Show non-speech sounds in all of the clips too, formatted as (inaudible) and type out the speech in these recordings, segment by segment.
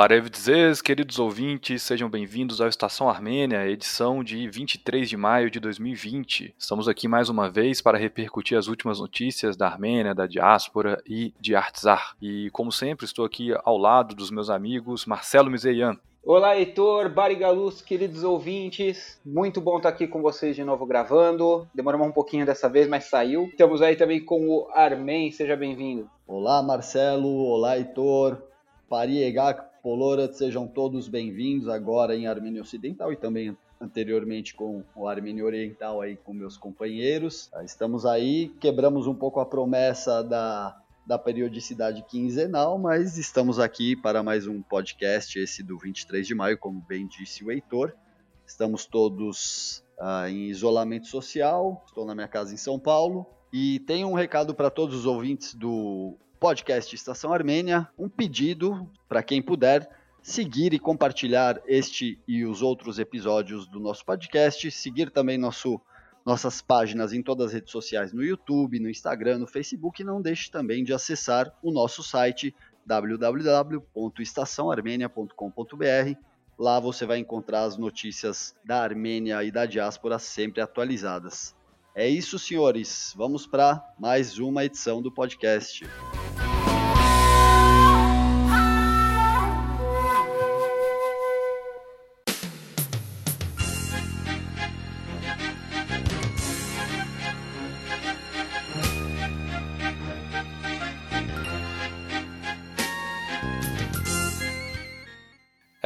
Barevdzes, queridos ouvintes, sejam bem-vindos ao Estação Armênia, edição de 23 de maio de 2020. Estamos aqui mais uma vez para repercutir as últimas notícias da Armênia, da diáspora e de Artsar. E, como sempre, estou aqui ao lado dos meus amigos Marcelo Mizeian. Olá, Heitor, Barigalus, queridos ouvintes. Muito bom estar aqui com vocês de novo gravando. Demoramos um pouquinho dessa vez, mas saiu. Estamos aí também com o Armen, seja bem-vindo. Olá, Marcelo. Olá, Heitor. Pariegak Polorat, sejam todos bem-vindos agora em Armênia Ocidental e também anteriormente com o Armênia Oriental aí com meus companheiros. Estamos aí, quebramos um pouco a promessa da, da periodicidade quinzenal, mas estamos aqui para mais um podcast, esse do 23 de maio, como bem disse o Heitor. Estamos todos ah, em isolamento social, estou na minha casa em São Paulo e tenho um recado para todos os ouvintes do podcast Estação Armênia, um pedido para quem puder seguir e compartilhar este e os outros episódios do nosso podcast, seguir também nosso, nossas páginas em todas as redes sociais, no YouTube, no Instagram, no Facebook, e não deixe também de acessar o nosso site www.estaçãoarmênia.com.br. Lá você vai encontrar as notícias da Armênia e da diáspora sempre atualizadas. É isso, senhores. Vamos para mais uma edição do podcast.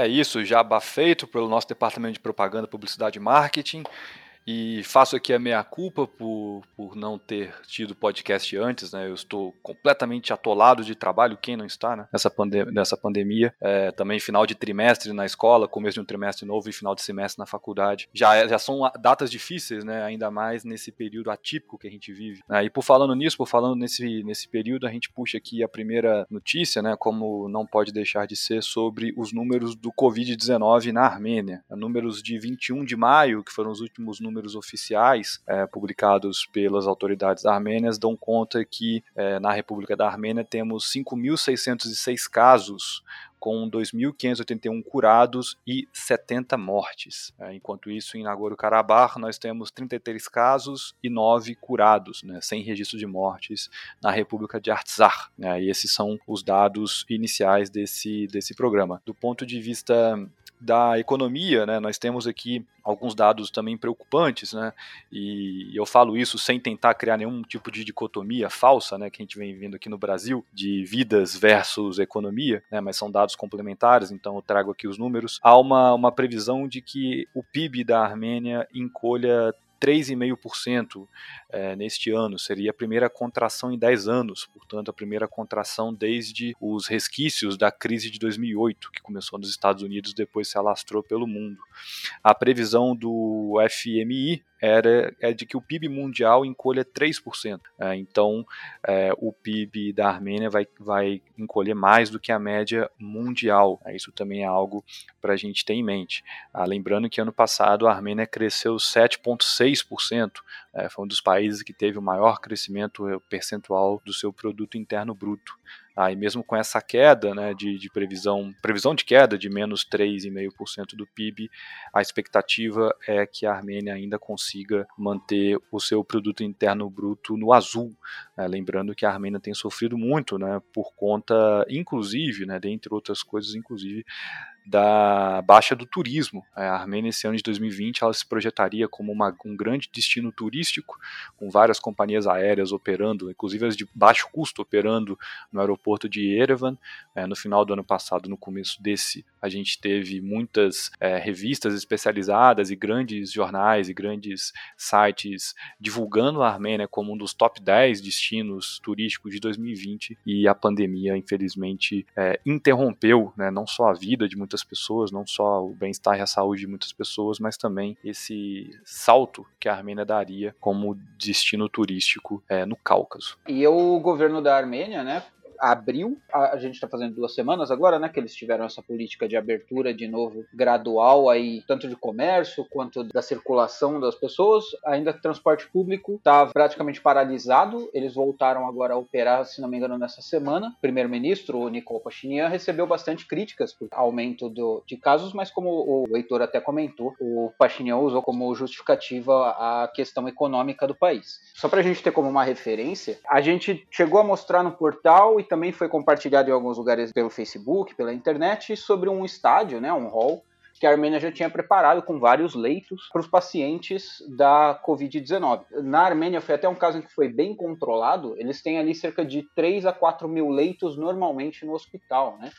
É isso, já feito pelo nosso departamento de propaganda, publicidade e marketing. E faço aqui a meia culpa por, por não ter tido podcast antes, né? Eu estou completamente atolado de trabalho, quem não está, né? Nessa, pandem nessa pandemia. É, também final de trimestre na escola, começo de um trimestre novo e final de semestre na faculdade. Já, é, já são datas difíceis, né? Ainda mais nesse período atípico que a gente vive. Né? E por falando nisso, por falando nesse, nesse período, a gente puxa aqui a primeira notícia, né? Como não pode deixar de ser sobre os números do Covid-19 na Armênia. Números de 21 de maio, que foram os últimos números números oficiais é, publicados pelas autoridades armênias dão conta que é, na República da Armênia temos 5.606 casos com 2.581 curados e 70 mortes. É, enquanto isso, em Nagorno-Karabakh, nós temos 33 casos e 9 curados, né, sem registro de mortes na República de Artsakh. Né, e esses são os dados iniciais desse, desse programa. Do ponto de vista da economia, né, nós temos aqui alguns dados também preocupantes, né, e eu falo isso sem tentar criar nenhum tipo de dicotomia falsa, né, que a gente vem vendo aqui no Brasil, de vidas versus economia, né, mas são dados complementares, então eu trago aqui os números. Há uma, uma previsão de que o PIB da Armênia encolha 3,5% é, neste ano. Seria a primeira contração em 10 anos, portanto, a primeira contração desde os resquícios da crise de 2008, que começou nos Estados Unidos depois se alastrou pelo mundo. A previsão do FMI era, é de que o PIB mundial encolha 3%. É, então, é, o PIB da Armênia vai, vai encolher mais do que a média mundial. É, isso também é algo para a gente ter em mente. Ah, lembrando que ano passado a Armênia cresceu 7,6%, é, foi um dos países que teve o maior crescimento percentual do seu produto interno bruto. E mesmo com essa queda né, de, de previsão, previsão de queda de menos 3,5% do PIB, a expectativa é que a Armênia ainda consiga manter o seu produto interno bruto no azul. Né, lembrando que a Armênia tem sofrido muito né, por conta, inclusive, né, dentre outras coisas, inclusive, da baixa do turismo. É, a Armênia, esse ano de 2020, ela se projetaria como uma, um grande destino turístico, com várias companhias aéreas operando, inclusive as de baixo custo, operando no aeroporto de Yerevan. É, no final do ano passado, no começo desse, a gente teve muitas é, revistas especializadas e grandes jornais e grandes sites divulgando a Armênia como um dos top 10 destinos turísticos de 2020 e a pandemia, infelizmente, é, interrompeu né, não só a vida de muitas muitas pessoas, não só o bem-estar e a saúde de muitas pessoas, mas também esse salto que a Armênia daria como destino turístico é, no Cáucaso. E o governo da Armênia, né, abril. A, a gente está fazendo duas semanas agora, né? Que eles tiveram essa política de abertura de novo gradual aí, tanto de comércio quanto da circulação das pessoas. Ainda transporte público está praticamente paralisado. Eles voltaram agora a operar, se não me engano, nessa semana. Primeiro-ministro, o Nicole Pashinyan, recebeu bastante críticas por aumento do, de casos, mas como o Heitor até comentou, o Pashinyan usou como justificativa a questão econômica do país. Só para a gente ter como uma referência, a gente chegou a mostrar no portal e também foi compartilhado em alguns lugares pelo Facebook, pela internet, sobre um estádio, né, um hall, que a Armênia já tinha preparado com vários leitos para os pacientes da Covid-19. Na Armênia foi até um caso em que foi bem controlado, eles têm ali cerca de 3 a 4 mil leitos normalmente no hospital, né?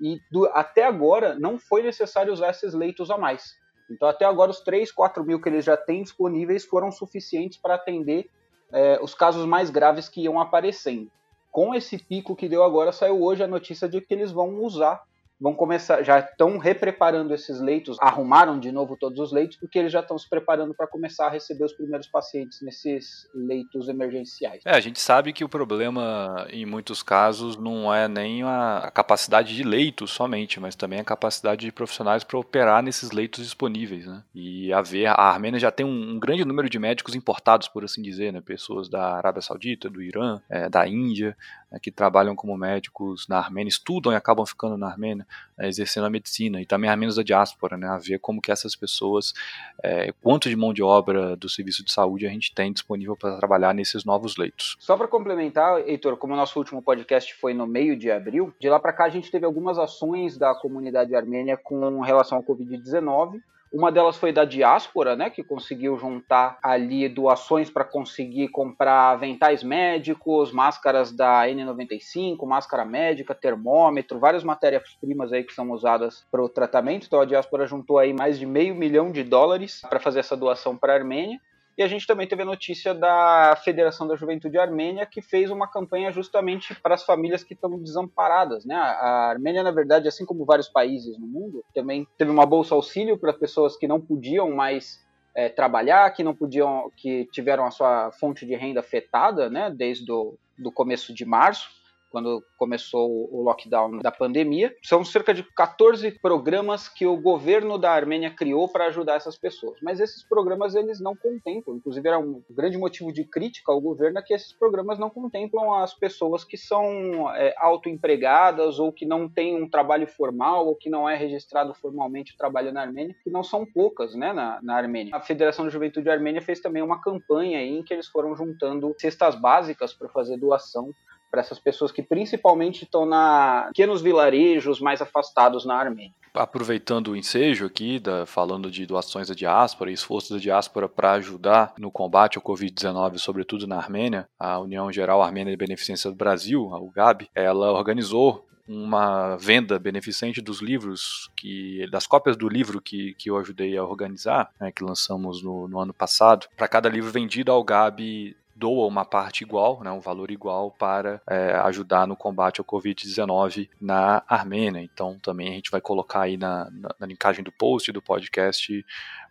E do, até agora não foi necessário usar esses leitos a mais. Então, até agora, os 3, 4 mil que eles já têm disponíveis foram suficientes para atender é, os casos mais graves que iam aparecendo. Com esse pico que deu agora, saiu hoje a notícia de que eles vão usar vão começar, já estão repreparando esses leitos, arrumaram de novo todos os leitos, porque eles já estão se preparando para começar a receber os primeiros pacientes nesses leitos emergenciais. É, a gente sabe que o problema, em muitos casos, não é nem a capacidade de leitos somente, mas também a capacidade de profissionais para operar nesses leitos disponíveis, né? E a ver, a Armênia já tem um, um, grande número de médicos importados, por assim dizer, né? Pessoas da Arábia Saudita, do Irã, é, da Índia, né, que trabalham como médicos na Armênia, estudam e acabam ficando na Armênia, né, exercendo a medicina, e também armênios da diáspora, né, a ver como que essas pessoas, é, quanto de mão de obra do serviço de saúde a gente tem disponível para trabalhar nesses novos leitos. Só para complementar, Heitor, como o nosso último podcast foi no meio de abril, de lá para cá a gente teve algumas ações da comunidade armênia com relação ao Covid-19, uma delas foi da diáspora, né, que conseguiu juntar ali doações para conseguir comprar aventais médicos, máscaras da N95, máscara médica, termômetro, várias matérias-primas aí que são usadas para o tratamento. Então a diáspora juntou aí mais de meio milhão de dólares para fazer essa doação para a Armênia. E a gente também teve a notícia da Federação da Juventude Armênia, que fez uma campanha justamente para as famílias que estão desamparadas. Né? A Armênia, na verdade, assim como vários países no mundo, também teve uma bolsa auxílio para pessoas que não podiam mais é, trabalhar, que não podiam, que tiveram a sua fonte de renda afetada, né, desde o do começo de março quando começou o lockdown da pandemia. São cerca de 14 programas que o governo da Armênia criou para ajudar essas pessoas. Mas esses programas eles não contemplam, inclusive era um grande motivo de crítica ao governo é que esses programas não contemplam as pessoas que são é, autoempregadas ou que não têm um trabalho formal ou que não é registrado formalmente o trabalho na Armênia, que não são poucas, né, na, na Armênia. A Federação da Juventude Armênia fez também uma campanha em que eles foram juntando cestas básicas para fazer doação para essas pessoas que principalmente estão na pequenos vilarejos mais afastados na Armênia. Aproveitando o ensejo aqui, da, falando de doações da diáspora e esforços da diáspora para ajudar no combate ao Covid-19, sobretudo na Armênia, a União Geral Armênia de Beneficência do Brasil, a UGAB, ela organizou uma venda beneficente dos livros, que das cópias do livro que, que eu ajudei a organizar, né, que lançamos no, no ano passado. Para cada livro vendido, a UGAB doa uma parte igual, né, um valor igual para é, ajudar no combate ao Covid-19 na Armênia. Então também a gente vai colocar aí na, na, na linkagem do post do podcast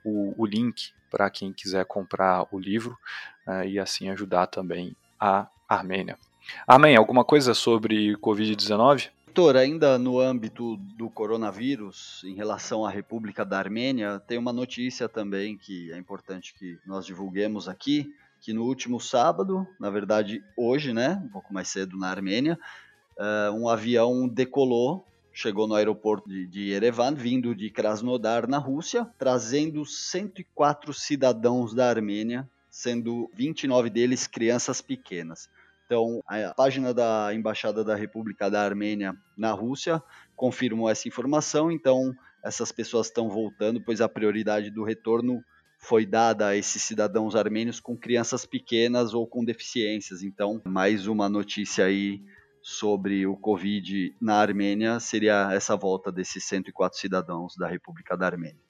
o, o link para quem quiser comprar o livro é, e assim ajudar também a Armênia. Amém. Alguma coisa sobre Covid-19? Doutor, ainda no âmbito do coronavírus, em relação à República da Armênia, tem uma notícia também que é importante que nós divulguemos aqui que no último sábado, na verdade hoje, né, um pouco mais cedo na Armênia, uh, um avião decolou, chegou no aeroporto de, de Yerevan, vindo de Krasnodar, na Rússia, trazendo 104 cidadãos da Armênia, sendo 29 deles crianças pequenas. Então, a página da Embaixada da República da Armênia na Rússia confirmou essa informação. Então, essas pessoas estão voltando, pois a prioridade do retorno foi dada a esses cidadãos armênios com crianças pequenas ou com deficiências. Então, mais uma notícia aí sobre o Covid na Armênia seria essa volta desses 104 cidadãos da República da Armênia.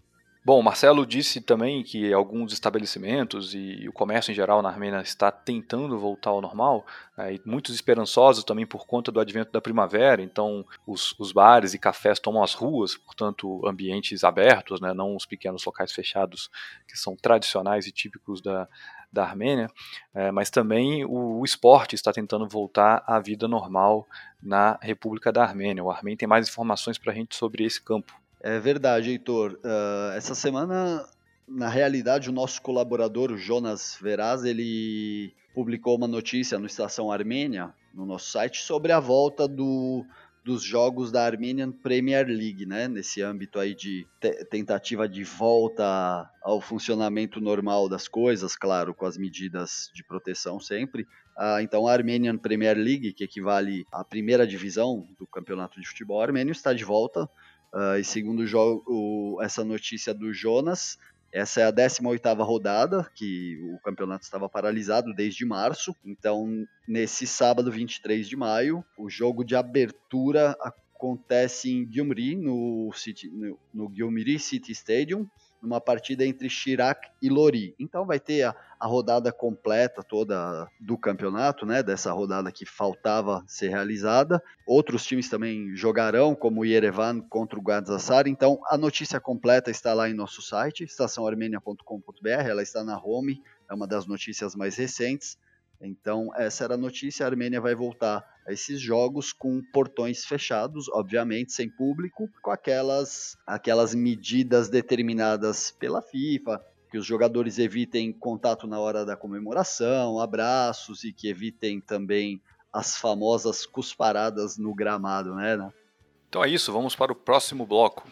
Bom, Marcelo disse também que alguns estabelecimentos e o comércio em geral na Armênia está tentando voltar ao normal, né, muitos esperançosos também por conta do advento da primavera, então os, os, bares e cafés tomam as ruas, portanto ambientes abertos, né, não os pequenos locais fechados que são tradicionais e típicos da, da Armênia, é, mas também o, o, esporte está tentando voltar à vida normal na República da Armênia. O Armênia tem mais informações para a gente sobre esse campo. É verdade, Heitor. Uh, essa semana, na realidade, o nosso colaborador, Jonas Veraz, ele publicou uma notícia no Estação Armênia, no nosso site, sobre a volta do dos jogos da Armenian Premier League, né? Nesse âmbito aí de tentativa de volta ao funcionamento normal das coisas, claro, com as medidas de proteção sempre. Ah, então, a Armenian Premier League, que equivale à primeira divisão do campeonato de futebol armênio, está de volta. Ah, e segundo o, essa notícia do Jonas, essa é a 18ª rodada, que o campeonato estava paralisado desde março. Então, nesse sábado, 23 de maio, o jogo de abertura acontece em Gyumri, no, City, no, no Gyumri City Stadium, numa partida entre Chirac e Lori. Então vai ter a, a, rodada completa toda do campeonato, né? Dessa rodada que faltava ser realizada. Outros times também jogarão, como o Yerevan contra o Gadzasar. Então a notícia completa está lá em nosso site, estaçãoarmênia.com.br. Ela está na home, é uma das notícias mais recentes. Então, essa era a notícia: a Armênia vai voltar esses jogos com portões fechados, obviamente, sem público, com aquelas, aquelas medidas determinadas pela FIFA, que os jogadores evitem contato na hora da comemoração, abraços e que evitem também as famosas cusparadas no gramado, né? né? Então é isso, vamos para o próximo bloco.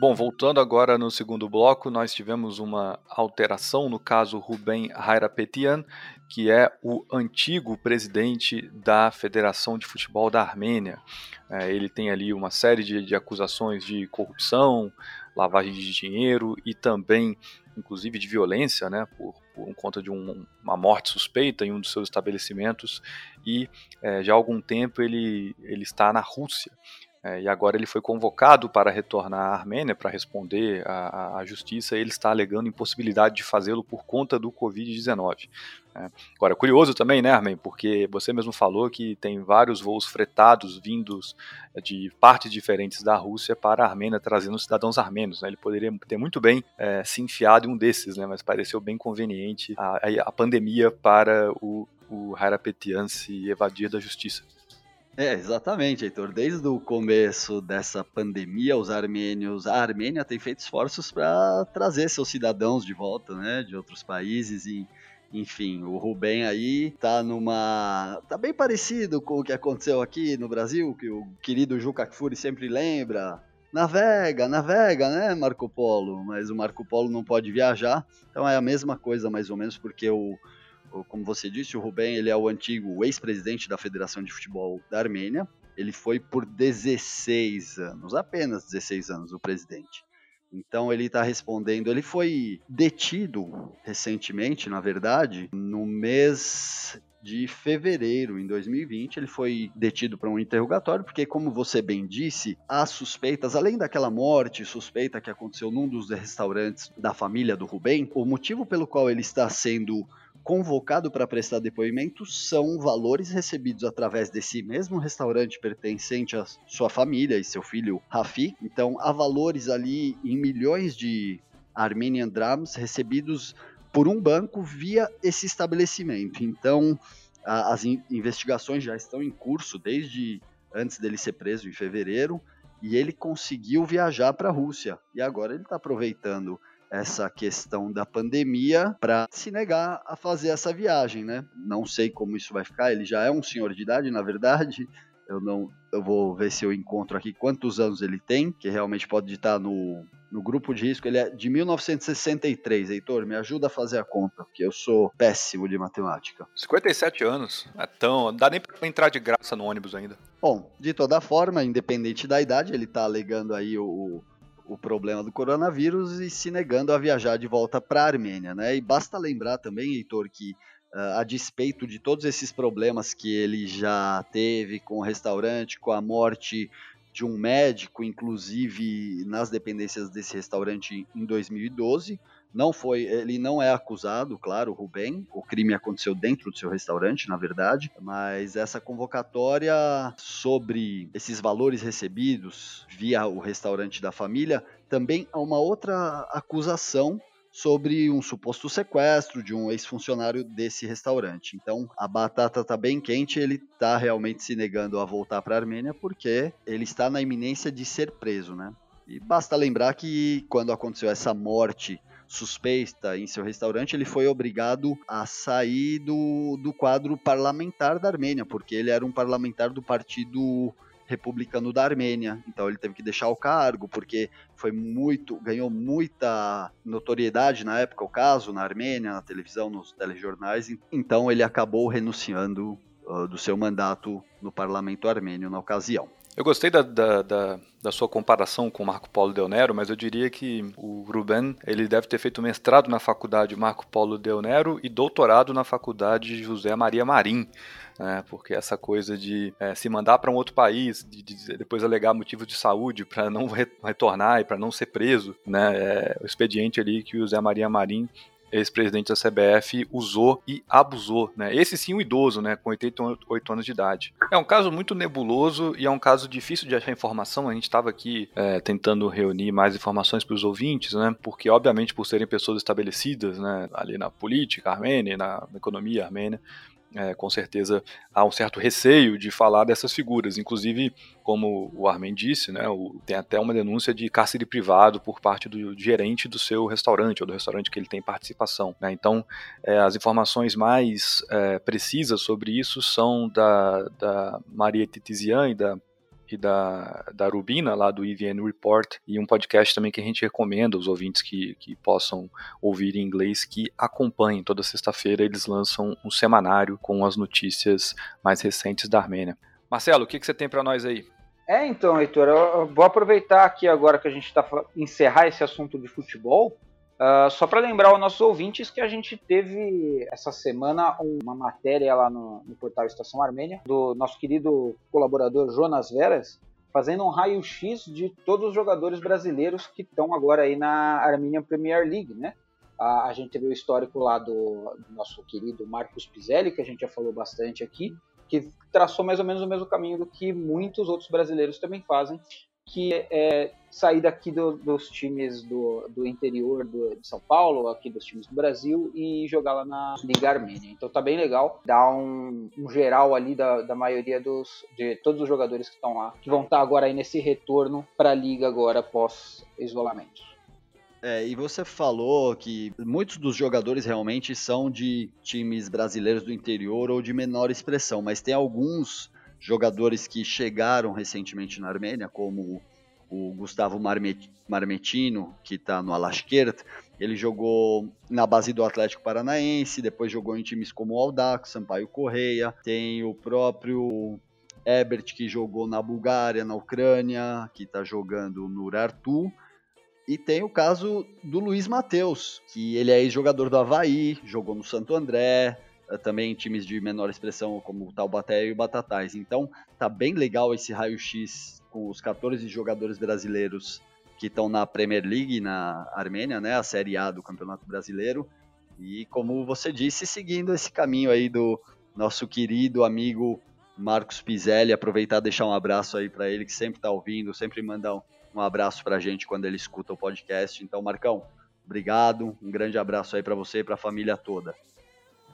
Bom, voltando agora no segundo bloco, nós tivemos uma alteração no caso Ruben Hayrapetian, que é o antigo presidente da Federação de Futebol da Armênia. É, ele tem ali uma série de, de acusações de corrupção, lavagem de dinheiro e também, inclusive, de violência, né, por, por conta de um, uma morte suspeita em um dos seus estabelecimentos. E é, já há algum tempo ele, ele está na Rússia. É, e agora ele foi convocado para retornar à Armênia para responder à, à, justiça. Ele está alegando impossibilidade de fazê-lo por conta do Covid-19. É. Agora, curioso também, né, Armin? Porque você mesmo falou que tem vários voos fretados vindos de partes diferentes da Rússia para a Armênia, trazendo cidadãos armênios. Né? Ele poderia ter muito bem é, se enfiado em um desses, né? mas pareceu bem conveniente a, a pandemia para o, o Harapetian se evadir da justiça. É, exatamente, Heitor. Desde o começo dessa pandemia, os armênios, a Armênia tem feito esforços para trazer seus cidadãos de volta, né, de outros países e enfim, o Rubem aí tá numa. tá bem parecido com o que aconteceu aqui no Brasil, que o querido Juca Kfouri sempre lembra. Navega, navega, né, Marco Polo? Mas o Marco Polo não pode viajar, então é a mesma coisa mais ou menos, porque o, como você disse, o Rubem ele é o antigo ex-presidente da Federação de Futebol da Armênia. Ele foi por 16 anos, apenas 16 anos, o presidente. Então ele está respondendo. Ele foi detido recentemente, na verdade, no mês de fevereiro em 2020. Ele foi detido para um interrogatório, porque, como você bem disse, há suspeitas, além daquela morte suspeita que aconteceu num dos restaurantes da família do Rubem, o motivo pelo qual ele está sendo convocado para prestar depoimento são valores recebidos através desse mesmo restaurante pertencente à sua família e seu filho Rafi. Então, há valores ali em milhões de Armenian Drams recebidos por um banco via esse estabelecimento. Então, a, as in investigações já estão em curso desde antes dele ser preso em fevereiro e ele conseguiu viajar para a Rússia e agora ele está aproveitando essa questão da pandemia para se negar a fazer essa viagem, né? Não sei como isso vai ficar. Ele já é um senhor de idade, na verdade. Eu não, eu vou ver se eu encontro aqui quantos anos ele tem, que realmente pode estar no, no grupo de risco. Ele é de 1963. Heitor, me ajuda a fazer a conta, porque eu sou péssimo de matemática. 57 anos. É tão, não dá nem para entrar de graça no ônibus ainda. Bom, de toda forma, independente da idade, ele está alegando aí o o problema do coronavírus e se negando a viajar de volta para a Armênia. Né? E basta lembrar também, Heitor, que uh, a despeito de todos esses problemas que ele já teve com o restaurante, com a morte de um médico, inclusive nas dependências desse restaurante em 2012. Não foi, ele não é acusado, claro, Rubem. O crime aconteceu dentro do seu restaurante, na verdade, mas essa convocatória sobre esses valores recebidos via o restaurante da família também há uma outra acusação sobre um suposto sequestro de um ex-funcionário desse restaurante. Então, a batata está bem quente, ele está realmente se negando a voltar para a Armênia porque ele está na iminência de ser preso, né? E basta lembrar que quando aconteceu essa morte suspeita em seu restaurante, ele foi obrigado a sair do, do quadro parlamentar da Armênia, porque ele era um parlamentar do partido republicano da Armênia. Então ele teve que deixar o cargo porque foi muito, ganhou muita notoriedade na época o caso na Armênia, na televisão, nos telejornais. Então ele acabou renunciando uh, do seu mandato no parlamento armênio na ocasião. Eu gostei da, da, da, da, sua comparação com Marco Polo Deonero, mas eu diria que o Ruben ele deve ter feito mestrado na faculdade Marco Polo Deonero e doutorado na faculdade José Maria Marim né? Porque essa coisa de é, se mandar para um outro país, de, de, depois alegar motivos de saúde para não retornar e para não ser preso, né? É o expediente ali que o Zé Maria Marim ex-presidente da CBF usou e abusou, né? Esse sim um idoso, né, com 88 anos de idade. É um caso muito nebuloso e é um caso difícil de achar informação. A gente estava aqui é, tentando reunir mais informações para os ouvintes, né? Porque obviamente por serem pessoas estabelecidas, né, ali na política armênia, na economia armênia, é, com certeza há um certo receio de falar dessas figuras. Inclusive, como o Armin disse, né, o, tem até uma denúncia de cárcere privado por parte do gerente do seu restaurante, ou do restaurante que ele tem participação. Né? Então, é, as informações mais é, precisas sobre isso são da, da Maria Titizian e da e da, da Rubina, lá do EVN Report, e um podcast também que a gente recomenda aos ouvintes que, que possam ouvir em inglês, que acompanhem. Toda sexta-feira eles lançam um semanário com as notícias mais recentes da Armênia. Marcelo, o que, que você tem para nós aí? É, então, Heitor, eu vou aproveitar aqui agora que a gente está encerrar esse assunto de futebol Uh, só para lembrar aos nossos ouvintes que a gente teve essa semana uma matéria lá no, no, portal Estação Armênia do nosso querido colaborador Jonas Veras, fazendo um raio-x de todos os jogadores brasileiros que estão agora aí na Armenian Premier League, né? A gente teve o histórico lá do, do nosso querido Marcos Pizelli, que a gente já falou bastante aqui, que traçou mais ou menos o mesmo caminho do que muitos outros brasileiros também fazem, que é sair daqui do, dos times do, do interior do, de São Paulo, aqui dos times do Brasil, e jogar lá na Liga Armênia. Então tá bem legal, dá um, um geral ali da, da maioria dos de todos os jogadores que estão lá, que vão estar tá agora aí nesse retorno para a liga agora pós isolamento. É, e você falou que muitos dos jogadores realmente são de times brasileiros do interior ou de menor expressão, mas tem alguns jogadores que chegaram recentemente na Armênia, como o Gustavo Marmetino, que está no Alashkert, ele jogou na base do Atlético Paranaense, depois jogou em times como o Aldax, Sampaio Correia, tem o próprio Ebert, que jogou na Bulgária, na Ucrânia, que está jogando no Urartu, e tem o caso do Luiz Matheus, que ele é ex-jogador do Havaí, jogou no Santo André, eh, também times de menor expressão como o Taubaté e o Batatais. Então, tá bem legal esse raio-x com os 14 jogadores brasileiros que estão na Premier League na Armênia, né, a Série A do Campeonato Brasileiro. E como você disse, seguindo esse caminho aí do nosso querido amigo Marcos Pizelli, aproveitar e deixar um abraço aí para ele que sempre está ouvindo, sempre manda um, um abraço para a gente quando ele escuta o podcast. Então, Marcão, obrigado, um grande abraço aí para você e para a família toda.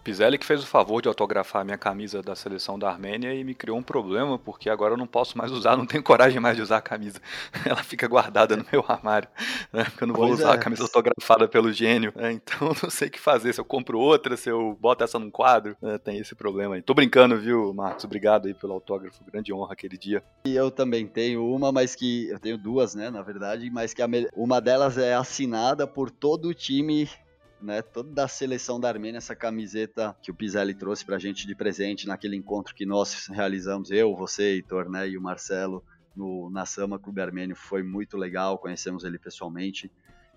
Pizelli que fez o favor de autografar a minha camisa da seleção da Armênia e me criou um problema, porque agora eu não posso mais usar, não tenho coragem mais de usar a camisa. (laughs) Ela fica guardada no meu armário, né? Porque eu não vou pois usar é. a camisa autografada pelo gênio, né? Então não sei o que fazer, se eu compro outra, se eu boto essa num quadro, né? tem esse problema aí. Tô brincando, viu, Marcos? Obrigado aí pelo autógrafo, grande honra aquele dia. E eu também tenho uma, mas que, eu tenho duas, né, na verdade, mas que a, uma delas é assinada por todo o time né, toda da seleção da Armênia, essa camiseta que o Pizelli trouxe pra gente de presente naquele encontro que nós realizamos, eu, você, Heitor, né, e o Marcelo, no, na Sama Clube Armênio, foi muito legal, conhecemos ele pessoalmente.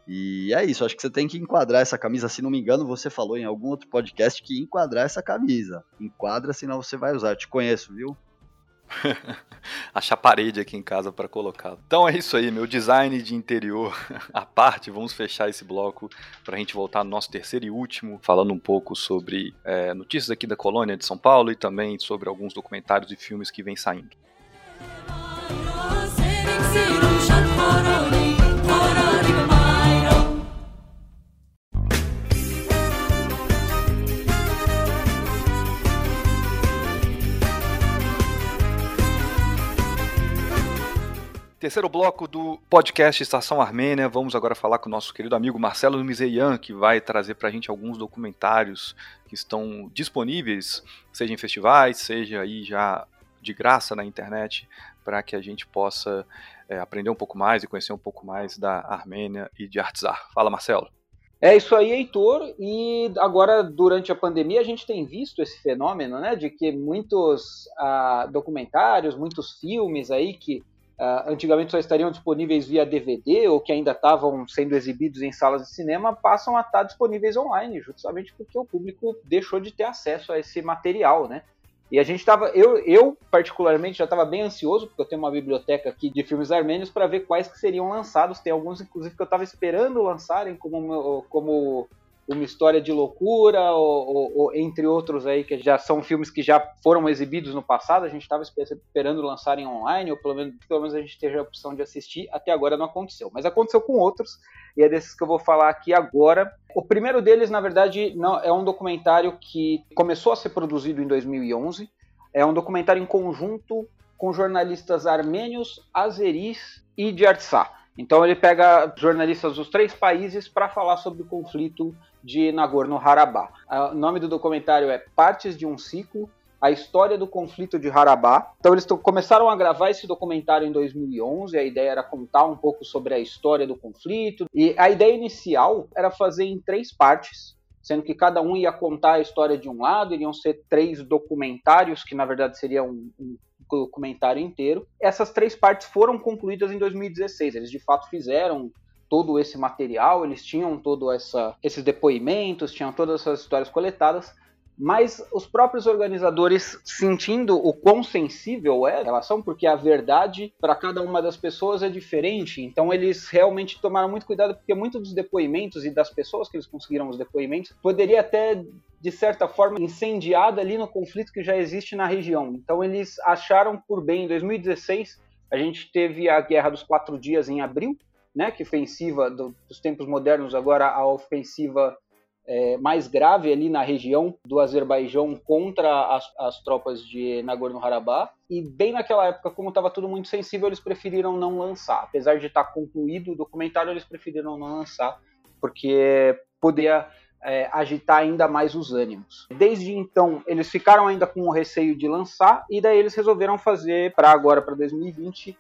E é isso, acho que você tem que enquadrar essa camisa. Se não me engano, você falou em algum outro podcast que enquadrar essa camisa. Enquadra, senão você vai usar. Eu te conheço, viu? (laughs) Achar parede aqui em casa para colocar. Então é isso aí, meu design de interior (laughs) à parte. Vamos fechar esse bloco para a gente voltar no nosso terceiro e último, falando um pouco sobre é, notícias aqui da colônia de São Paulo e também sobre alguns documentários e filmes que vêm saindo. Terceiro bloco do podcast Estação Armênia. Vamos agora falar com o nosso querido amigo Marcelo Mizeian, que vai trazer para a gente alguns documentários que estão disponíveis, seja em festivais, seja aí já de graça na internet, para que a gente possa é, aprender um pouco mais e conhecer um pouco mais da Armênia e de Artsar. Fala, Marcelo. É isso aí, Heitor. E agora, durante a pandemia, a gente tem visto esse fenômeno, né, de que muitos ah, documentários, muitos filmes aí que Uh, antigamente só estariam disponíveis via DVD ou que ainda estavam sendo exibidos em salas de cinema, passam a estar disponíveis online, justamente porque o público deixou de ter acesso a esse material, né? E a gente estava, eu, eu particularmente já estava bem ansioso, porque eu tenho uma biblioteca aqui de filmes armênios para ver quais que seriam lançados. Tem alguns, inclusive, que eu estava esperando lançarem como, como uma História de Loucura, ou, ou, ou, entre outros aí, que já são filmes que já foram exibidos no passado, a gente estava esperando lançarem online, ou pelo menos, pelo menos a gente teve a opção de assistir, até agora não aconteceu. Mas aconteceu com outros, e é desses que eu vou falar aqui agora. O primeiro deles, na verdade, não é um documentário que começou a ser produzido em 2011, é um documentário em conjunto com jornalistas armênios, azeris e de Artsakh. Então ele pega jornalistas dos três países para falar sobre o conflito de Nagorno-Karabakh. O nome do documentário é Partes de um Ciclo, a história do conflito de Harabá. Então eles começaram a gravar esse documentário em 2011, a ideia era contar um pouco sobre a história do conflito, e a ideia inicial era fazer em três partes, sendo que cada um ia contar a história de um lado, iriam ser três documentários, que na verdade seria um, um documentário inteiro. Essas três partes foram concluídas em 2016, eles de fato fizeram todo esse material, eles tinham todo essa, esses depoimentos, tinham todas essas histórias coletadas, mas os próprios organizadores sentindo o quão sensível é a relação, porque a verdade para cada uma das pessoas é diferente, então eles realmente tomaram muito cuidado, porque muitos dos depoimentos e das pessoas que eles conseguiram os depoimentos poderia até de certa forma incendiada ali no conflito que já existe na região. Então eles acharam por bem em 2016 a gente teve a Guerra dos Quatro Dias em abril, né, que ofensiva do, dos tempos modernos, agora a ofensiva é, mais grave ali na região do Azerbaijão contra as, as tropas de Nagorno-Karabakh. E bem naquela época, como estava tudo muito sensível, eles preferiram não lançar. Apesar de estar tá concluído o documentário, eles preferiram não lançar, porque poderia é, agitar ainda mais os ânimos. Desde então, eles ficaram ainda com o receio de lançar, e daí eles resolveram fazer, para agora, para 2020,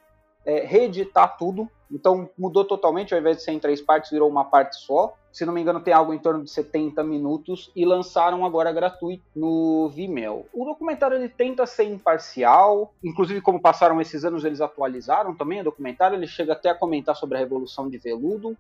é, reeditar tudo. Então mudou totalmente, ao invés de ser em três partes, virou uma parte só. Se não me engano, tem algo em torno de 70 minutos e lançaram agora gratuito no Vimeo. O documentário ele tenta ser imparcial, inclusive como passaram esses anos, eles atualizaram também o documentário, ele chega até a comentar sobre a Revolução de Veludo,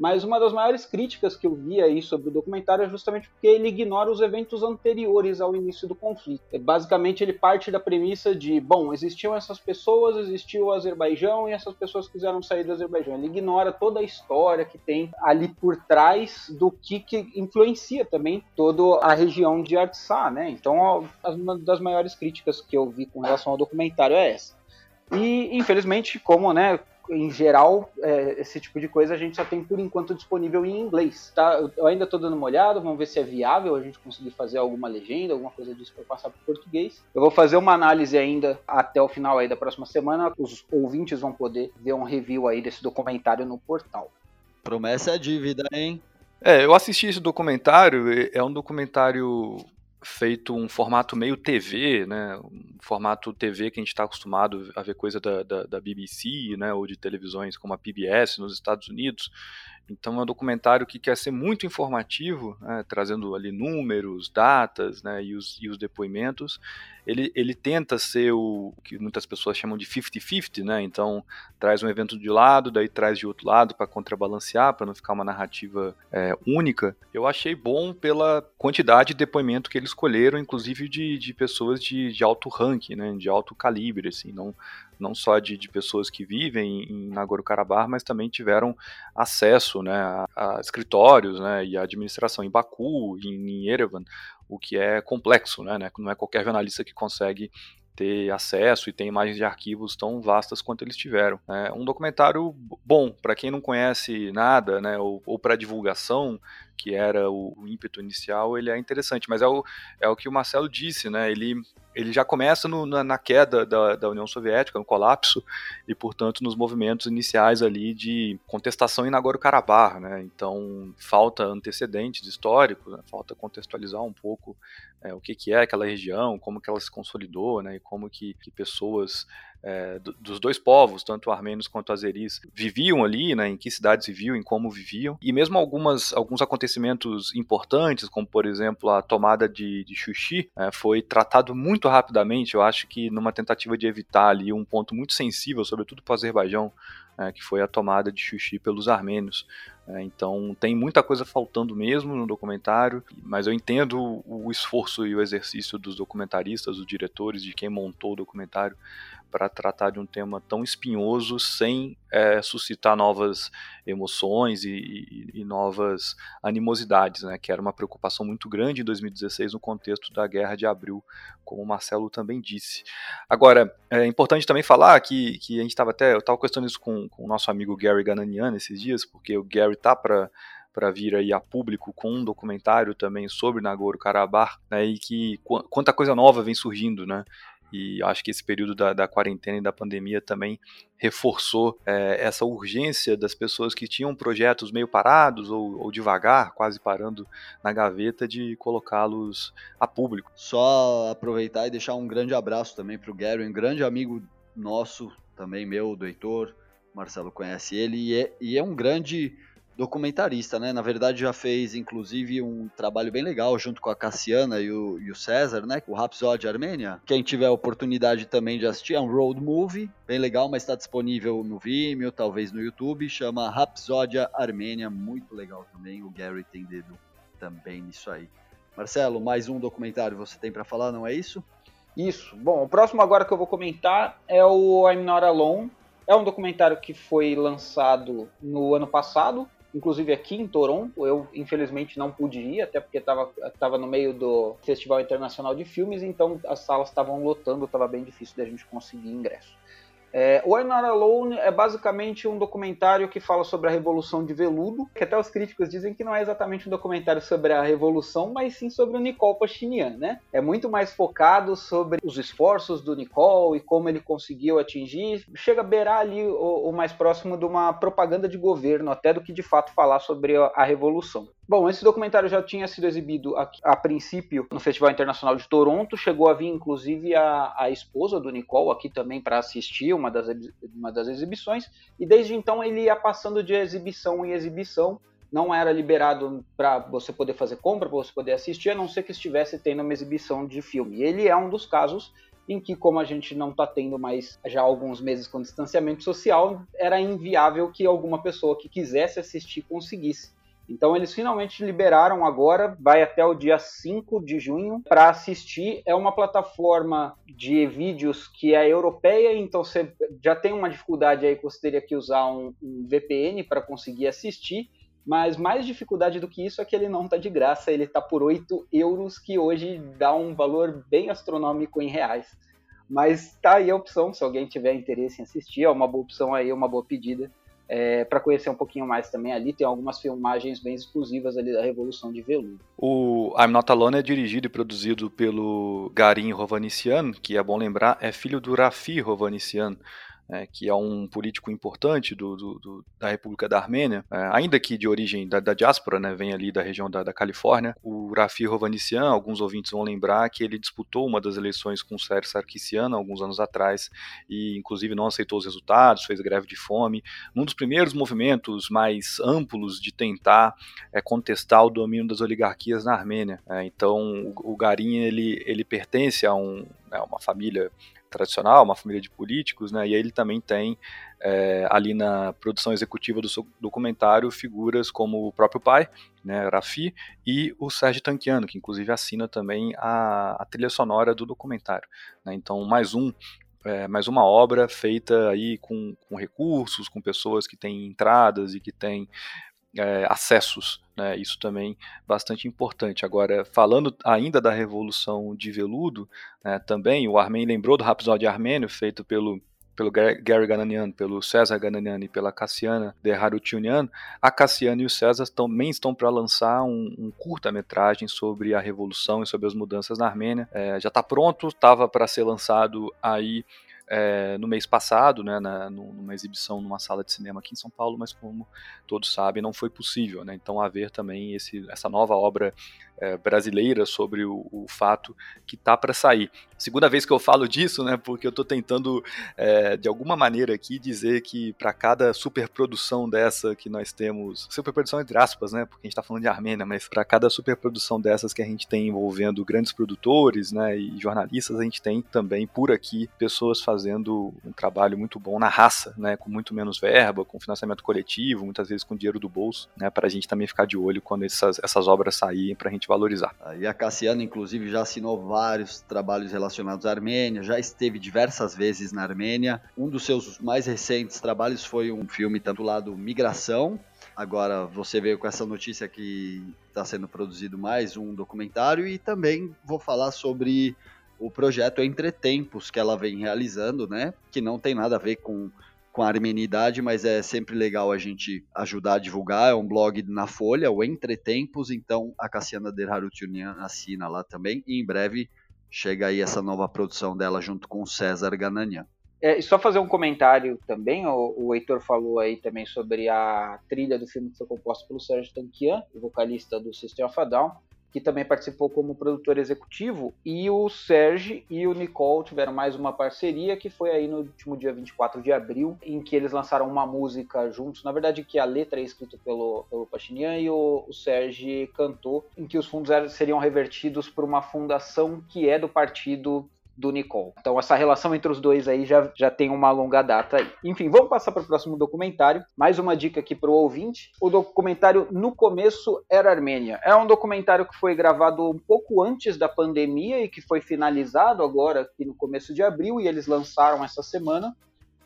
mas uma das maiores críticas que eu vi aí sobre o documentário é justamente porque ele ignora os eventos anteriores ao início do conflito. É, basicamente, ele parte da premissa de, bom, existiam essas pessoas, existiu o Azerbaijão e essas pessoas quiseram sair do Azerbaijão. Ele ignora toda a história que tem ali por trás do que, que influencia também toda a região de Artsakh, né? Então, uma das maiores críticas que eu vi com relação ao documentário é essa. E, infelizmente, como né, em geral, é, esse tipo de coisa a gente só tem por enquanto disponível em inglês. Tá? Eu ainda estou dando uma olhada, vamos ver se é viável a gente conseguir fazer alguma legenda, alguma coisa disso para passar para o português. Eu vou fazer uma análise ainda até o final aí da próxima semana. Os ouvintes vão poder ver um review aí desse documentário no portal. Promessa é dívida, hein? É, eu assisti esse documentário, é um documentário feito um formato meio TV, né? Um formato TV que a gente está acostumado a ver coisa da, da, da, BBC, né? Ou de televisões como a PBS nos Estados Unidos, Então é um documentário que quer ser muito informativo, né, trazendo ali números, datas né, e, os, e os depoimentos. Ele, ele tenta ser o que muitas pessoas chamam de 50-50, né? Então traz um evento de lado, daí traz de outro lado para contrabalancear, para não ficar uma narrativa é, única. Eu achei bom pela quantidade de depoimento que eles escolheram, inclusive de, de pessoas de, de alto ranking, né? De alto calibre, assim, não não só de, de pessoas que vivem em Nagorno-Karabakh, mas também tiveram acesso né, a, a, escritórios né, e a administração em Baku, em, em Yerevan, o que é complexo, né, né, não é qualquer jornalista que consegue ter acesso e tem imagens de arquivos tão vastas quanto eles tiveram. É um documentário bom para quem não conhece nada, né, ou, ou para divulgação, que era o, o, ímpeto inicial, ele é interessante. Mas é o, é o que o Marcelo disse, né? Ele, ele já começa no, na, na, queda da, da União Soviética, no colapso, e, portanto, nos movimentos iniciais ali de contestação em Nagorno-Karabakh, né? Então, falta antecedentes históricos, né? falta contextualizar um pouco é, o que, que é aquela região, como que ela se consolidou, né? E como que, que pessoas é, dos dois povos, tanto armênios quanto azeris, viviam ali, né, em que cidades viviam, em como viviam, e mesmo algumas, alguns acontecimentos importantes, como por exemplo a tomada de, de Xuxi, é, foi tratado muito rapidamente, eu acho que numa tentativa de evitar ali um ponto muito sensível, sobretudo para o Azerbaijão, é, que foi a tomada de Xuxi pelos armênios. É, então tem muita coisa faltando mesmo no documentário, mas eu entendo o esforço e o exercício dos documentaristas, dos diretores, de quem montou o documentário para tratar de um tema tão espinhoso sem é, suscitar novas emoções e, e, e, novas animosidades, né, que era uma preocupação muito grande em 2016 no contexto da Guerra de Abril, como o Marcelo também disse. Agora, é importante também falar que, que a gente estava até, eu estava questionando isso com, com o nosso amigo Gary Gananian esses dias, porque o Gary tá para para vir aí a público com um documentário também sobre Nagorno-Karabakh, né, e que quanta coisa nova vem surgindo, né, e acho que esse período da, da quarentena e da pandemia também reforçou é, essa urgência das pessoas que tinham projetos meio parados ou, ou devagar, quase parando na gaveta, de colocá-los a público. Só aproveitar e deixar um grande abraço também para o Gary, um grande amigo nosso, também meu, do Heitor, Marcelo conhece ele, e é, e é um grande documentarista, né? Na verdade já fez inclusive um trabalho bem legal junto com a Cassiana e o, e o César, né? O Rhapsody Armênia. Quem tiver a oportunidade também de assistir, é um road movie, bem legal, mas está disponível no Vimeo, talvez no YouTube, chama Rhapsody Armênia, muito legal também. O Gary tem dedo também nisso aí. Marcelo, mais um documentário você tem para falar, não é isso? Isso. Bom, o próximo agora que eu vou comentar é o I'm Not Alone. É um documentário que foi lançado no ano passado, inclusive aqui em Toronto. Eu, infelizmente, não pude ir, até porque estava no meio do Festival Internacional de Filmes, então as salas estavam lotando, estava bem difícil da gente conseguir ingresso. É, o I'm Not Alone é basicamente um documentário que fala sobre a Revolução de Veludo, que até os críticos dizem que não é exatamente um documentário sobre a Revolução, mas sim sobre o Nicole Pachinian, né? É muito mais focado sobre os esforços do Nicole e como ele conseguiu atingir. Chega a beirar ali o, o mais próximo de uma propaganda de governo, até do que de fato falar sobre a, a Revolução. Bom, esse documentário já tinha sido exibido a, a, princípio no Festival Internacional de Toronto, chegou a vir inclusive a, a esposa do Nicole aqui também para assistir uma das, uma das exibições, e desde então ele ia passando de exibição em exibição, não era liberado para você poder fazer compra, para você poder assistir, a não ser que estivesse tendo uma exibição de filme. E ele é um dos casos em que, como a gente não está tendo mais já alguns meses com distanciamento social, era inviável que alguma pessoa que quisesse assistir conseguisse. Então eles finalmente liberaram agora, vai até o dia 5 de junho para assistir. É uma plataforma de vídeos que é europeia, então você já tem uma dificuldade aí que você teria que usar um, um VPN para conseguir assistir. Mas mais dificuldade do que isso é que ele não está de graça, ele está por 8 euros, que hoje dá um valor bem astronômico em reais. Mas tá aí a opção, se alguém tiver interesse em assistir, é uma boa opção aí, uma boa pedida é, para conhecer um pouquinho mais também ali. Tem algumas filmagens bem exclusivas ali da Revolução de Veludo. O I'm Not Alone é dirigido e produzido pelo Garim Rovanician, que é bom lembrar, é filho do Rafi Rovanician, é, que é um político importante do, do, do, da República da Armênia, é, ainda que de origem da, da diáspora, né, vem ali da região da, da Califórnia. O Rafi Hovannisian, alguns ouvintes vão lembrar que ele disputou uma das eleições com o Sérgio Sarkisian alguns anos atrás e, inclusive, não aceitou os resultados, fez greve de fome. Um dos primeiros movimentos mais amplos de tentar é, contestar o domínio das oligarquias na Armênia. É, então, o, o Garin ele, ele pertence a um, é, uma família tradicional, uma família de políticos, né? E ele também tem é, ali na produção executiva do seu documentário figuras como o próprio pai, né, Rafi, e o Sérgio Tanquiano, que inclusive assina também a, a trilha sonora do documentário. Né? Então, mais um é, mais uma obra feita aí com, com recursos, com pessoas que têm entradas e que têm é, acessos, né, isso também bastante importante. Agora, falando ainda da Revolução de Veludo, né, também o Armen lembrou do Rhapsody Armênio, feito pelo pelo Gary Gananian, pelo César Gananian e pela Cassiana de Harutunian, a Cassiana e o César também estão para lançar um, um curta-metragem sobre a Revolução e sobre as mudanças na Armênia. É, já está pronto, estava para ser lançado aí é, no mês passado, né, na, numa exibição numa sala de cinema aqui em São Paulo, mas como todos sabem, não foi possível. Né? Então, haver também esse, essa nova obra é, brasileira sobre o, o fato que tá para sair. Segunda vez que eu falo disso, né, porque eu estou tentando, é, de alguma maneira aqui, dizer que para cada superprodução dessa que nós temos, superprodução entre aspas, né, porque a gente está falando de Armênia, mas para cada superprodução dessas que a gente tem envolvendo grandes produtores né, e jornalistas, a gente tem também por aqui pessoas fazendo um trabalho muito bom na raça, né, com muito menos verba, com financiamento coletivo, muitas vezes com dinheiro do bolso, né, para a gente também ficar de olho quando essas, essas obras saírem, para a gente valorizar. E a Cassiana, inclusive, já assinou vários trabalhos relacionados à Armênia, já esteve diversas vezes na Armênia. Um dos seus mais recentes trabalhos foi um filme titulado Migração. Agora você veio com essa notícia que está sendo produzido mais um documentário e também vou falar sobre o projeto Entre Tempos que ela vem realizando, né? Que não tem nada a ver com com a armenidade, mas é sempre legal a gente ajudar a divulgar. É um blog na Folha, o Entretempos, então a Cassiana Derharutunian assina lá também, e em breve chega aí essa nova produção dela junto com o César Gananian. É, e só fazer um comentário também, o, o Heitor falou aí também sobre a trilha do filme que foi composta pelo Sérgio Tanquian, vocalista do System of a Down que também participou como produtor executivo, e o Serge e o Nicole tiveram mais uma parceria, que foi aí no último dia 24 de abril, em que eles lançaram uma música juntos, na verdade que a letra é escrita pelo, pelo Pachinian e o, o Serge cantou, em que os fundos seriam revertidos por uma fundação que é do partido do Nicole. Então essa relação entre os dois aí já, já tem uma longa data aí. Enfim, vamos passar para o próximo documentário. Mais uma dica aqui para o ouvinte. O documentário No Começo Era Armênia. É um documentário que foi gravado um pouco antes da pandemia e que foi finalizado agora aqui no começo de abril e eles lançaram essa semana.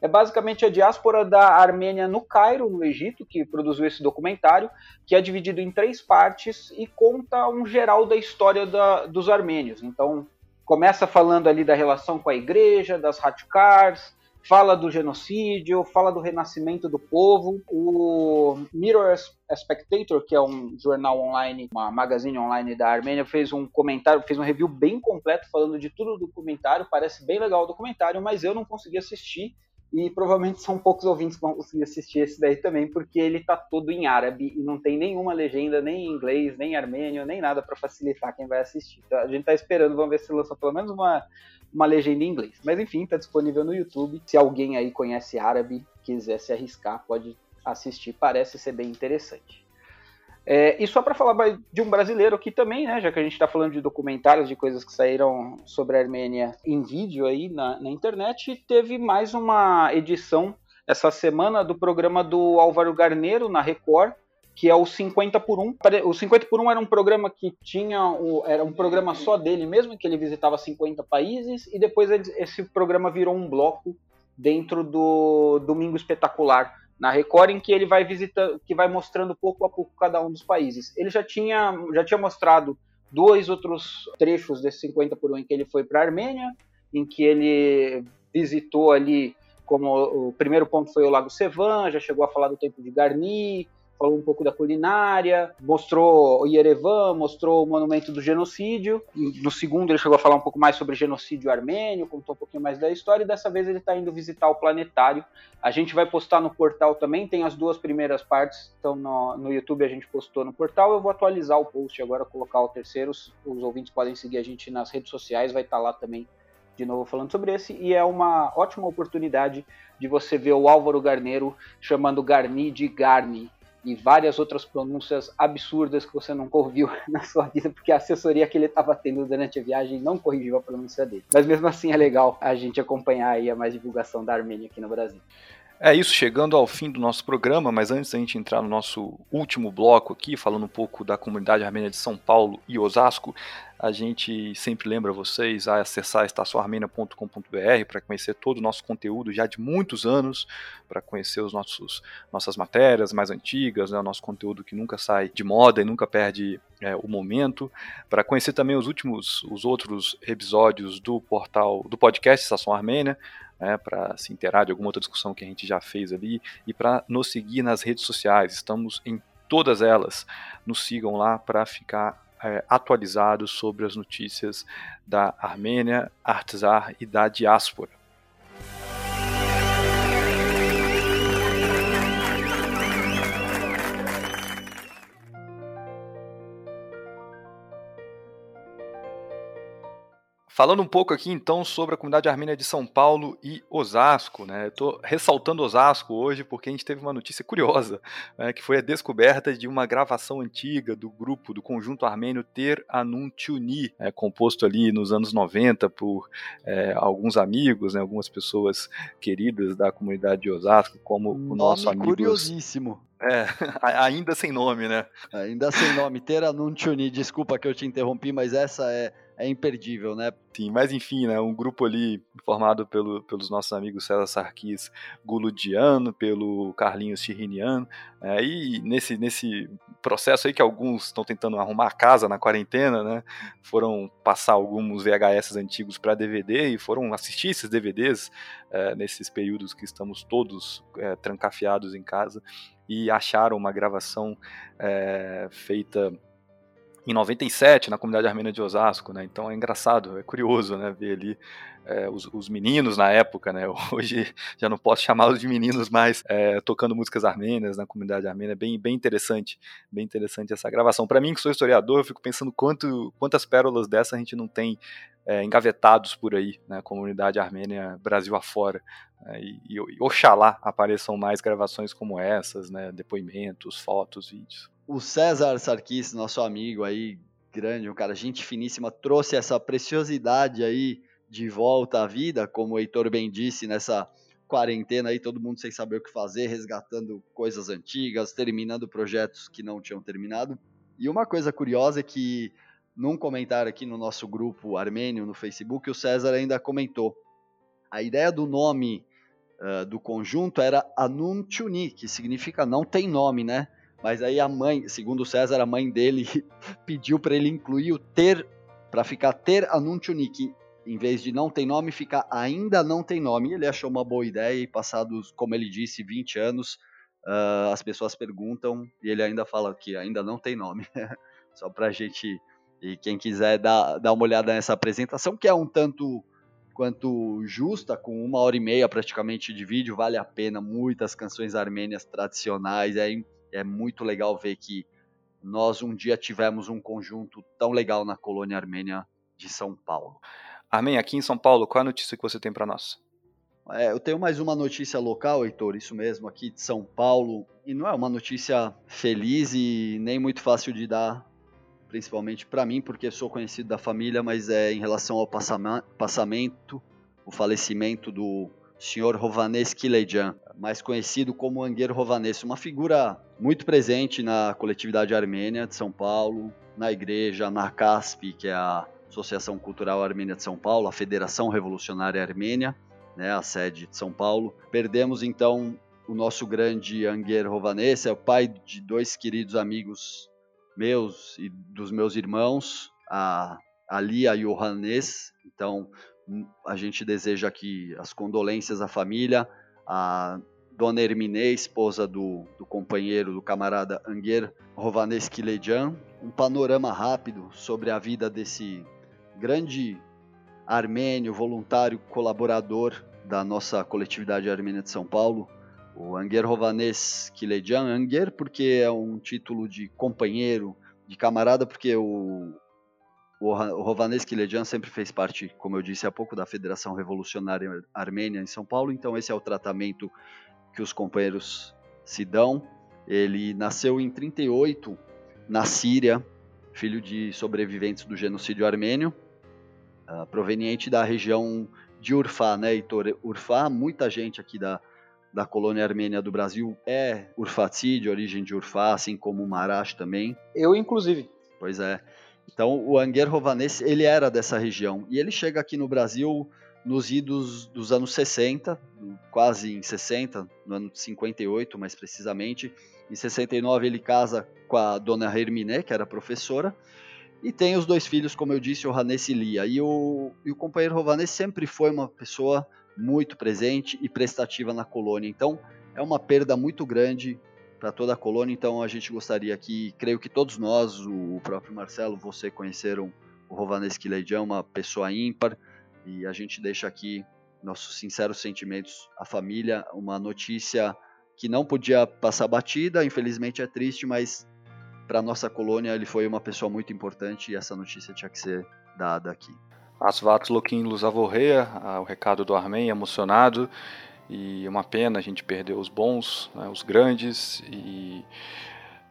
É basicamente a diáspora da Armênia no Cairo, no Egito, que produziu esse documentário, que é dividido em três partes e conta um geral da história da, dos armênios. Então, começa falando ali da relação com a igreja, das radicars, fala do genocídio, fala do renascimento do povo. O Mirror Spectator, que é um jornal online, uma magazine online da Armênia, fez um comentário, fez um review bem completo falando de tudo do documentário. Parece bem legal o documentário, mas eu não consegui assistir e provavelmente são poucos ouvintes que vão conseguir assistir esse daí também, porque ele tá todo em árabe e não tem nenhuma legenda, nem em inglês, nem em armênio, nem nada para facilitar quem vai assistir. Então, a gente tá esperando, vamos ver se lança pelo menos uma, uma legenda em inglês. Mas enfim, tá disponível no YouTube. Se alguém aí conhece árabe, quiser se arriscar, pode assistir, parece ser bem interessante. É, e só para falar de um brasileiro aqui também, né, já que a gente está falando de documentários, de coisas que saíram sobre a Armênia em vídeo aí na, na internet, teve mais uma edição essa semana do programa do Álvaro Garneiro na Record, que é o 50 por 1. O 50 por 1 era um programa que tinha era um programa só dele mesmo, que ele visitava 50 países, e depois ele, esse programa virou um bloco dentro do Domingo Espetacular na Record em que ele vai visitando, que vai mostrando pouco a pouco cada um dos países. Ele já tinha, já tinha mostrado dois outros trechos desse 50 por 1 em que ele foi para a Armênia, em que ele visitou ali, como o primeiro ponto foi o Lago Sevan, já chegou a falar do tempo de Garni, falou um pouco da culinária, mostrou o Yerevan, mostrou o monumento do genocídio. No segundo ele chegou a falar um pouco mais sobre genocídio armênio, contou um pouquinho mais da história e dessa vez ele está indo visitar o planetário. A gente vai postar no portal também, tem as duas primeiras partes, então no, no YouTube a gente postou no portal. Eu vou atualizar o post agora, colocar o terceiro. Os, os ouvintes podem seguir a gente nas redes sociais, vai estar tá lá também de novo falando sobre esse, e é uma ótima oportunidade de você ver o Álvaro Garneiro chamando Garni de Garni, e várias outras pronúncias absurdas que você nunca ouviu (laughs) na sua vida, porque a assessoria que ele estava tendo durante a viagem não corrigiu a pronúncia dele. Mas mesmo assim é legal a gente acompanhar aí a mais divulgação da Armênia aqui no Brasil. É isso, chegando ao fim do nosso programa, mas antes da gente entrar no nosso último bloco aqui, falando um pouco da comunidade armênia de São Paulo e Osasco, a gente sempre lembra vocês a acessar estaçãoarmênia.com.br para conhecer todo o nosso conteúdo já de muitos anos, para conhecer os nossos nossas matérias mais antigas, né, o nosso conteúdo que nunca sai de moda e nunca perde é, o momento, para conhecer também os últimos, os outros episódios do portal, do podcast Estação Armênia, né, para se interar de alguma outra discussão que a gente já fez ali e para nos seguir nas redes sociais. Estamos em todas elas. Nos sigam lá para ficar é, atualizados sobre as notícias da Armênia, Artsar e da diáspora. Falando um pouco aqui então sobre a comunidade armênia de São Paulo e Osasco, né? Estou ressaltando Osasco hoje porque a gente teve uma notícia (laughs) curiosa, né? que foi a descoberta de uma gravação antiga do grupo, do conjunto armênio Ter Anun Tuni, é, composto ali nos anos 90 por é, alguns amigos, né? algumas pessoas queridas da comunidade de Osasco, como o nosso amigo. curiosíssimo. É, (laughs) ainda sem nome, né? Ainda sem nome. Ter Anun Tuni, desculpa que eu te interrompi, mas essa é é imperdível, né? Sim, mas enfim, né, um grupo ali formado pelo, pelos nossos amigos César Sarkis Guludiano, pelo Carlinhos Chiriniano, é, e nesse, nesse processo aí que alguns estão tentando arrumar casa na quarentena, né, foram passar alguns VHS antigos para DVD e foram assistir esses DVDs é, nesses períodos que estamos todos é, trancafiados em casa e acharam uma gravação é, feita em 97 na comunidade armênia de Osasco, né? Então é engraçado, é curioso, né? Ver ali é, os, os, meninos na época, né? (laughs) Hoje já não posso chamá-los de meninos mais é, tocando músicas armênias na comunidade armênia, bem, bem interessante, bem interessante essa gravação. Para mim que sou historiador, eu fico pensando quanto, quantas pérolas dessa a gente não tem é, engavetados por aí, na né? comunidade armênia Brasil afora. Né? E, e, e oxalá apareçam mais gravações como essas, né? Depoimentos, fotos, vídeos o César Sarkis, nosso amigo aí, grande, um cara gente finíssima, trouxe essa preciosidade aí de volta à vida, como o Heitor bem disse, nessa quarentena aí, todo mundo sem saber o que fazer, resgatando coisas antigas, terminando projetos que não tinham terminado. E uma coisa curiosa é que, num comentário aqui no nosso grupo armênio no Facebook, o César ainda comentou. A ideia do nome uh, do conjunto era Anun Chuni, que significa não tem nome, né? Mas aí a mãe, segundo César, a mãe dele (laughs) pediu para ele incluir o ter, para ficar ter anuntionique, em vez de não tem nome, ficar ainda não tem nome. Ele achou uma boa ideia e passados, como ele disse, 20 anos, uh, as pessoas perguntam e ele ainda fala que ainda não tem nome. (laughs) Só para a gente, e quem quiser dar, dar uma olhada nessa apresentação, que é um tanto quanto justa, com uma hora e meia praticamente de vídeo, vale a pena, muitas canções armênias tradicionais, é é muito legal ver que nós um dia tivemos um conjunto tão legal na colônia armênia de São Paulo. Amém. Aqui em São Paulo, qual é a notícia que você tem para nós? É, eu tenho mais uma notícia local, Heitor, isso mesmo, aqui de São Paulo. E não é uma notícia feliz e nem muito fácil de dar, principalmente para mim, porque sou conhecido da família, mas é em relação ao passamento, o falecimento do senhor Rovanes Kilejan, mais conhecido como Anguer Rovanes, uma figura muito presente na coletividade armênia de São Paulo, na igreja, na CASP, que é a Associação Cultural Armênia de São Paulo, a Federação Revolucionária Armênia, né, a sede de São Paulo. Perdemos então o nosso grande Anguer Rovanes, é o pai de dois queridos amigos meus e dos meus irmãos, a Alia e o. Então, a gente deseja aqui as condolências à família, a Dona Herminé, esposa do, do companheiro, do camarada Anguer Rovanesky Ledjan, um panorama rápido sobre a vida desse grande armênio, voluntário, colaborador da nossa coletividade armênia de São Paulo, o Anger Rovanes Kiledjan. Anger porque é um título de companheiro, de camarada, porque o, o Rovanes Kiledjan sempre fez parte, como eu disse há pouco, da Federação Revolucionária Armênia em São Paulo, então esse é o tratamento que os companheiros se dão. Ele nasceu em 38 na Síria, filho de sobreviventes do genocídio armênio, uh, proveniente da região de Urfá, né, Heitor? Urfá, muita gente aqui da, da colônia armênia do Brasil é Urfatsi, de origem de Urfá, assim como Marash também. Eu, inclusive. Pois é. Então, o Anger Rovanes, ele era dessa região. E ele chega aqui no Brasil nos idos dos anos 60, quase em 60, no ano de 58 mais precisamente. Em 69 ele casa com a dona Herminé, que era professora, e tem os dois filhos, como eu disse, o Hannes e Lia. E o, e o companheiro Rovanes sempre foi uma pessoa muito presente e prestativa na colônia. Então, é uma perda muito grande para toda a colônia. Então, a gente gostaria que, creio que todos nós, o próprio Marcelo, você conheceram o Rovanes Kileidian, uma pessoa ímpar, e a gente deixa aqui nossos sinceros sentimentos à família, uma notícia que não podia passar batida, infelizmente é triste, mas para nossa colônia ele foi uma pessoa muito importante e essa notícia tinha que ser dada aqui. Asvat Loquim Lusavorreia, o recado do Armen emocionado e uma pena a gente perder os bons, né, os grandes e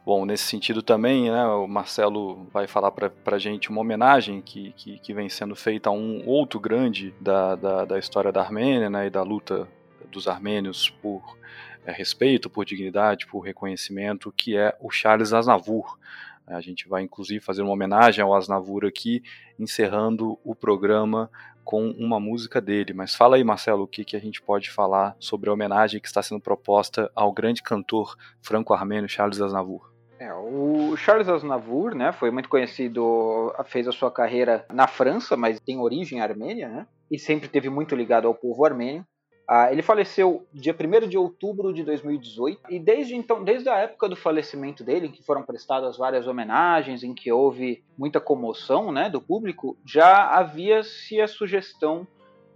Bom, nesse sentido também, né, o Marcelo vai falar para a gente uma homenagem que, que, que, vem sendo feita a um outro grande da, da, da história da Armênia né, e da luta dos armênios por é, respeito, por dignidade, por reconhecimento, que é o Charles Aznavour. A gente vai inclusive fazer uma homenagem ao Aznavour aqui, encerrando o programa com uma música dele. Mas fala aí, Marcelo, o que, que a gente pode falar sobre a homenagem que está sendo proposta ao grande cantor franco-armênio Charles Aznavour? É, o Charles Aznavour, né, foi muito conhecido, fez a sua carreira na França, mas tem origem armênia, né, e sempre teve muito ligado ao povo armênio. Ah, ele faleceu dia 1 de outubro de 2018 e desde então, desde a época do falecimento dele, em que foram prestadas várias homenagens, em que houve muita comoção né, do público, já havia-se a sugestão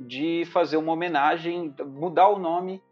de fazer uma homenagem, mudar o nome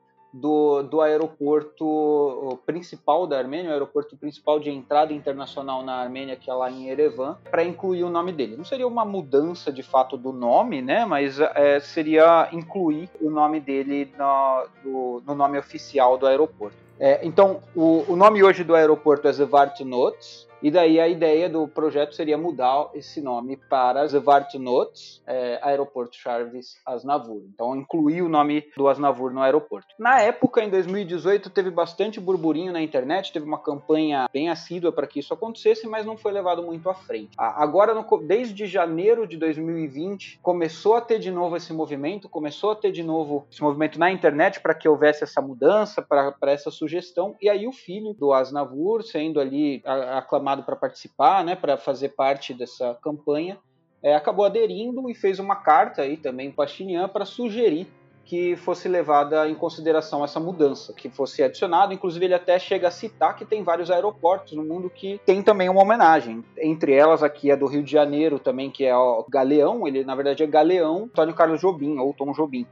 do, do aeroporto principal da Armênia, o aeroporto principal de entrada internacional na Armênia, que é lá em Erevan, para incluir o nome dele. Não seria uma mudança de fato do nome, né? Mas é, seria incluir o nome dele no, do, no nome oficial do aeroporto. É, então, o, o, nome hoje do aeroporto é Zvartnots, e daí a ideia do projeto seria mudar esse nome para Zvartnots, é, Aeroporto Charles Aznavour. Então, incluir o nome do Aznavour no aeroporto. Na época, em 2018, teve bastante burburinho na internet, teve uma campanha bem assídua para que isso acontecesse, mas não foi levado muito à frente. Agora, desde janeiro de 2020, começou a ter de novo esse movimento, começou a ter de novo esse movimento na internet para que houvesse essa mudança, para essa sugestão, e aí o filho do Aznavour, sendo ali aclamado chamado para participar, né, para fazer parte dessa campanha, é, acabou aderindo e fez uma carta aí também para Pachinian para sugerir que fosse levada em consideração essa mudança, que fosse adicionado. Inclusive, ele até chega a citar que tem vários aeroportos no mundo que tem também uma homenagem. Entre elas, aqui a do Rio de Janeiro também, que é o Galeão, ele na verdade é Galeão Antônio Carlos Jobim, ou Tom Jobim.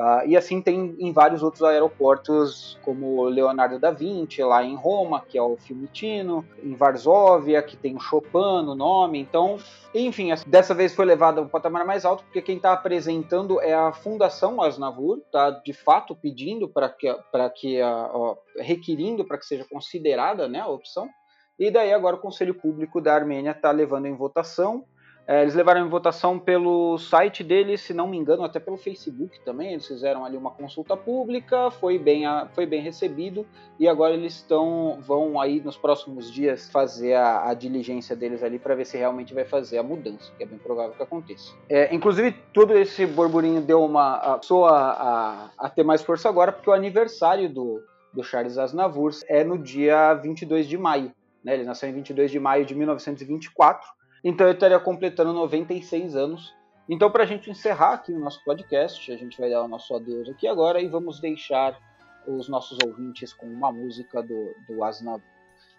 Uh, e assim tem em vários outros aeroportos, como Leonardo da Vinci, lá em Roma, que é o Fiumicino, em Varsóvia, que tem o Chopin no nome. Então, enfim, dessa vez foi levado ao patamar mais alto, porque quem está apresentando é a Fundação Asnavur, está de fato pedindo para que, que a, requerindo para que seja considerada né, a opção. E daí agora o Conselho Público da Armênia está levando em votação. É, eles levaram em votação pelo site deles, se não me engano, até pelo Facebook também. Eles fizeram ali uma consulta pública, foi bem, foi bem recebido e agora eles estão vão aí nos próximos dias fazer a, a diligência deles ali para ver se realmente vai fazer a mudança, que é bem provável que aconteça. É, inclusive, todo esse burburinho deu uma passou a, a, a ter mais força agora porque o aniversário do, do Charles Aznavour é no dia 22 de maio. Né? Ele nasceu em 22 de maio de 1924 então eu estaria completando 96 anos. Então, para a gente encerrar aqui o nosso podcast, a gente vai dar o nosso adeus aqui agora e vamos deixar os nossos ouvintes com uma música do, do Aznavour.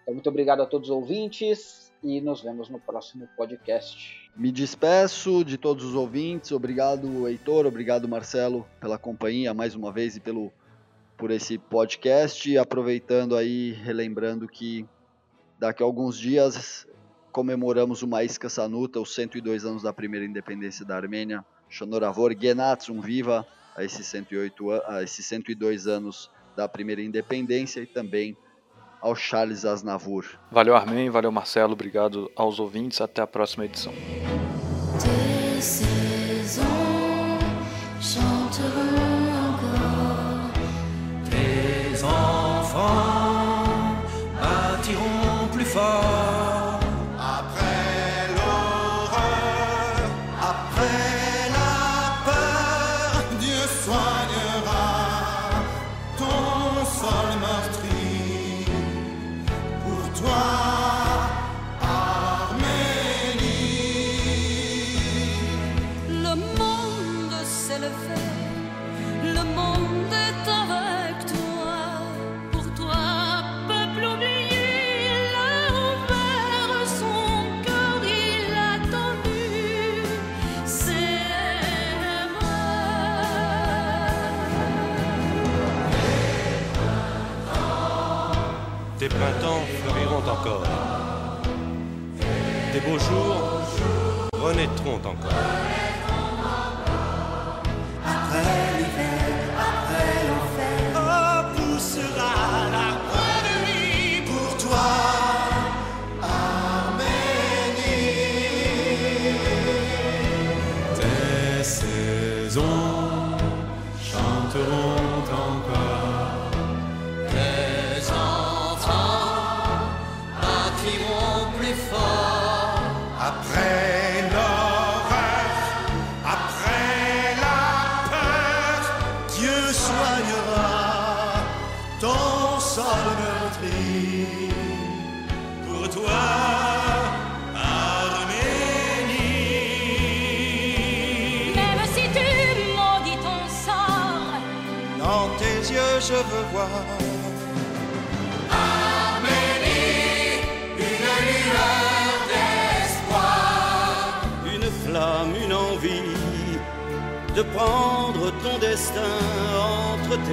Então, muito obrigado a todos os ouvintes e nos vemos no próximo podcast. Me despeço de todos os ouvintes. Obrigado, Heitor. Obrigado, Marcelo, pela companhia mais uma vez e pelo por esse podcast. Aproveitando aí, relembrando que daqui a alguns dias comemoramos o Maíska Sanuta, os 102 anos da primeira independência da Armênia. Shonoravor Genatsum Viva, a esses, 108, a esses 102 anos da primeira independência e também ao Charles Aznavour. Valeu, Armin, valeu, Marcelo, obrigado aos ouvintes, até a próxima edição.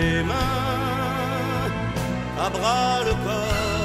Tes mains, à bras le corps.